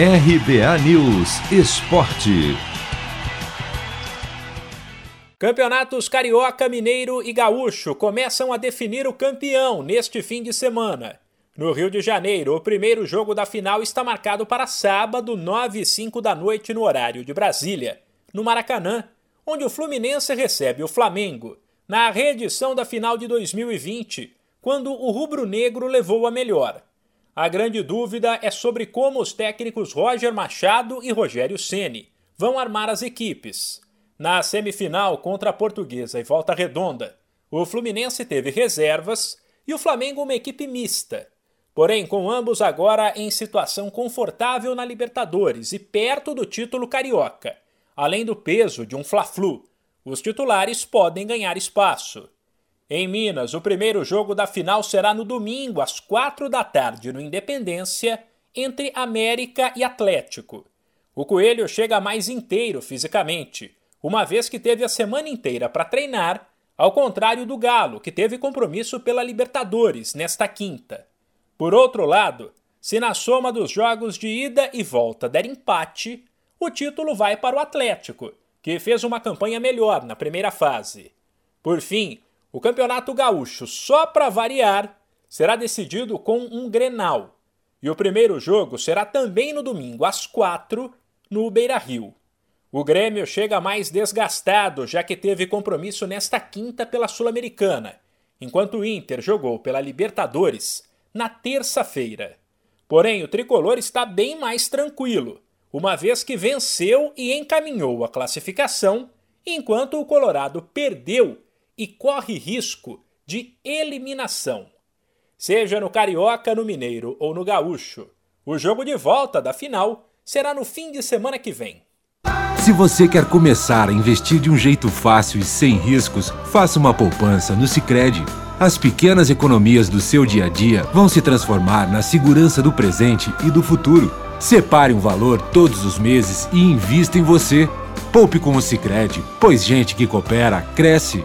RBA News Esporte. Campeonatos Carioca, Mineiro e Gaúcho começam a definir o campeão neste fim de semana. No Rio de Janeiro, o primeiro jogo da final está marcado para sábado, 9 e 5 da noite, no horário de Brasília, no Maracanã, onde o Fluminense recebe o Flamengo, na reedição da final de 2020, quando o rubro-negro levou a melhor. A grande dúvida é sobre como os técnicos Roger Machado e Rogério Ceni vão armar as equipes. Na semifinal contra a Portuguesa e Volta Redonda, o Fluminense teve reservas e o Flamengo uma equipe mista. Porém, com ambos agora em situação confortável na Libertadores e perto do título carioca, além do peso de um Fla-Flu, os titulares podem ganhar espaço. Em Minas, o primeiro jogo da final será no domingo, às quatro da tarde, no Independência, entre América e Atlético. O Coelho chega mais inteiro fisicamente uma vez que teve a semana inteira para treinar, ao contrário do Galo, que teve compromisso pela Libertadores nesta quinta. Por outro lado, se na soma dos jogos de ida e volta der empate, o título vai para o Atlético, que fez uma campanha melhor na primeira fase. Por fim, o Campeonato Gaúcho, só para variar, será decidido com um Grenal. E o primeiro jogo será também no domingo, às quatro, no Beira Rio. O Grêmio chega mais desgastado, já que teve compromisso nesta quinta pela Sul-Americana, enquanto o Inter jogou pela Libertadores na terça-feira. Porém, o tricolor está bem mais tranquilo, uma vez que venceu e encaminhou a classificação, enquanto o Colorado perdeu e corre risco de eliminação. Seja no Carioca, no Mineiro ou no Gaúcho, o jogo de volta da final será no fim de semana que vem. Se você quer começar a investir de um jeito fácil e sem riscos, faça uma poupança no Sicredi. As pequenas economias do seu dia a dia vão se transformar na segurança do presente e do futuro. Separe um valor todos os meses e invista em você. Poupe com o Sicredi, pois gente que coopera cresce.